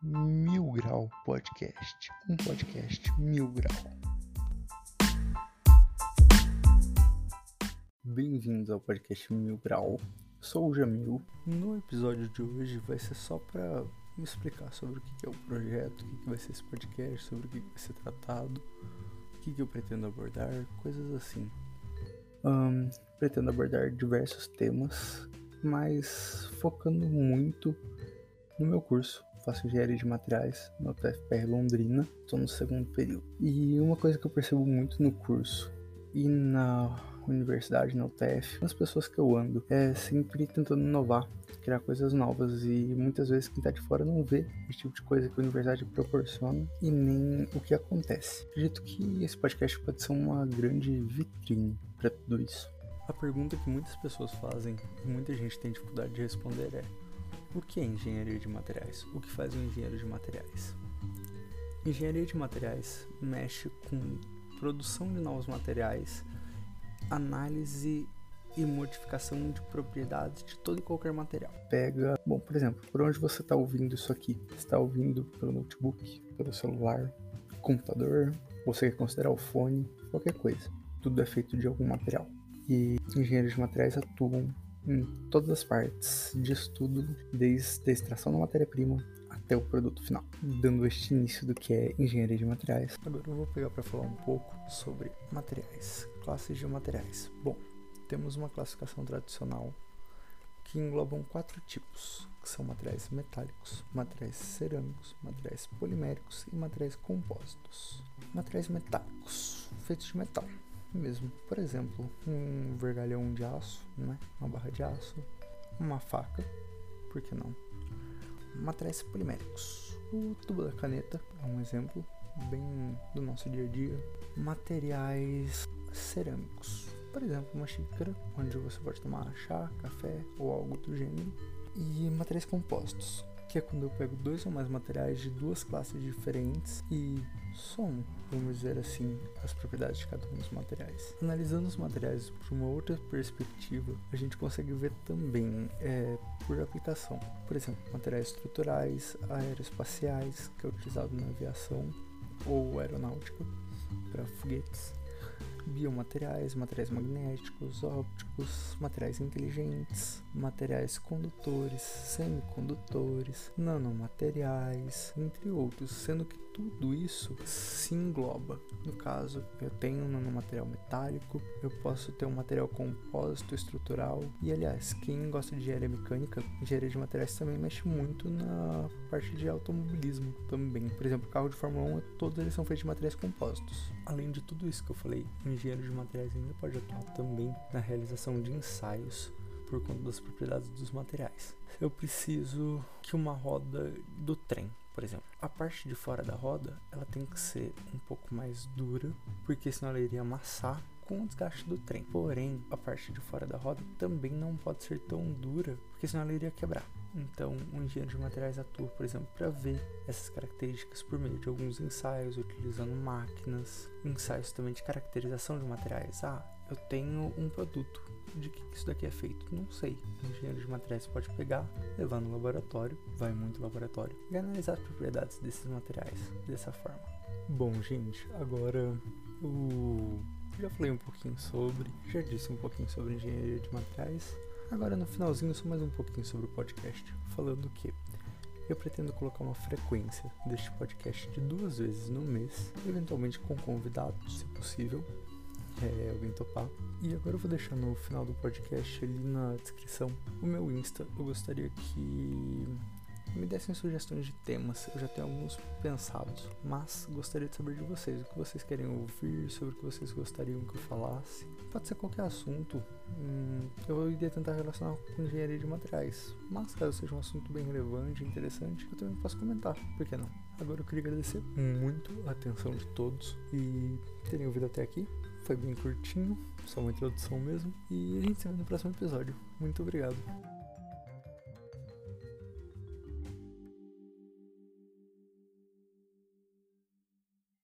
Mil Grau Podcast, um podcast mil grau. Bem-vindos ao podcast Mil Grau. Sou o Jamil. No episódio de hoje vai ser só para explicar sobre o que é o projeto, o que vai ser esse podcast, sobre o que vai ser tratado, o que eu pretendo abordar, coisas assim. Um, pretendo abordar diversos temas, mas focando muito no meu curso. Faço engenharia de materiais no UTFPR Londrina, estou no segundo período. E uma coisa que eu percebo muito no curso e na universidade, na UTF, nas pessoas que eu ando, é sempre tentando inovar, criar coisas novas e muitas vezes quem está de fora não vê esse tipo de coisa que a universidade proporciona e nem o que acontece. Acredito que esse podcast pode ser uma grande vitrine para tudo isso. A pergunta que muitas pessoas fazem e muita gente tem dificuldade de responder é: o que é engenharia de materiais? O que faz um engenheiro de materiais? Engenharia de materiais mexe com produção de novos materiais, análise e modificação de propriedades de todo e qualquer material. Pega, bom, por exemplo, por onde você está ouvindo isso aqui? Está ouvindo pelo notebook, pelo celular, computador? Você quer considerar o fone? Qualquer coisa. Tudo é feito de algum material. E engenheiros de materiais atuam em todas as partes de estudo, desde a extração da matéria-prima até o produto final, dando este início do que é engenharia de materiais. Agora eu vou pegar para falar um pouco sobre materiais, classes de materiais. Bom, temos uma classificação tradicional que englobam quatro tipos, que são materiais metálicos, materiais cerâmicos, materiais poliméricos e materiais compósitos. Materiais metálicos, feitos de metal mesmo. Por exemplo, um vergalhão de aço, né? uma barra de aço, uma faca, por que não? Materiais poliméricos. O tubo da caneta é um exemplo bem do nosso dia a dia. Materiais cerâmicos. Por exemplo, uma xícara onde você pode tomar chá, café ou algo do gênero. E materiais compostos, que é quando eu pego dois ou mais materiais de duas classes diferentes e somo, vamos dizer assim, as propriedades de cada um dos materiais. Analisando os materiais por uma outra perspectiva, a gente consegue ver também é, por aplicação. Por exemplo, materiais estruturais, aeroespaciais, que é utilizado na aviação ou aeronáutica para foguetes biomateriais, materiais magnéticos, ópticos, materiais inteligentes, materiais condutores, semicondutores, nanomateriais, entre outros, sendo que tudo isso se engloba. No caso, eu tenho um nanomaterial metálico, eu posso ter um material compósito estrutural, e aliás, quem gosta de engenharia mecânica, engenharia de materiais também mexe muito na parte de automobilismo também. Por exemplo, carro de Fórmula 1, todos eles são feitos de materiais compósitos. Além de tudo isso que eu falei, engenheiro de materiais ainda pode atuar também na realização de ensaios por conta das propriedades dos materiais. Eu preciso que uma roda do trem por exemplo, a parte de fora da roda ela tem que ser um pouco mais dura, porque senão ela iria amassar com o desgaste do trem. Porém, a parte de fora da roda também não pode ser tão dura, porque senão ela iria quebrar. Então, o engenheiro de materiais atua, por exemplo, para ver essas características por meio de alguns ensaios, utilizando máquinas, ensaios também de caracterização de materiais. Ah, eu tenho um produto. De que isso daqui é feito? Não sei. O engenheiro de materiais pode pegar, levar no laboratório, vai muito laboratório, e analisar as propriedades desses materiais dessa forma. Bom, gente, agora eu já falei um pouquinho sobre, já disse um pouquinho sobre engenharia de materiais. Agora no finalzinho só mais um pouquinho sobre o podcast, falando que eu pretendo colocar uma frequência deste podcast de duas vezes no mês, eventualmente com convidados, se possível, é, alguém topar. E agora eu vou deixar no final do podcast ali na descrição o meu Insta. Eu gostaria que me dessem sugestões de temas. Eu já tenho alguns pensados, mas gostaria de saber de vocês o que vocês querem ouvir, sobre o que vocês gostariam que eu falasse. Pode ser qualquer assunto. Hum, eu iria tentar relacionar com engenharia de materiais, mas caso seja um assunto bem relevante, interessante, eu também posso comentar. Por que não? Agora eu queria agradecer muito a atenção de todos e terem ouvido até aqui. Foi bem curtinho, só uma introdução mesmo. E a gente se vê no próximo episódio. Muito obrigado.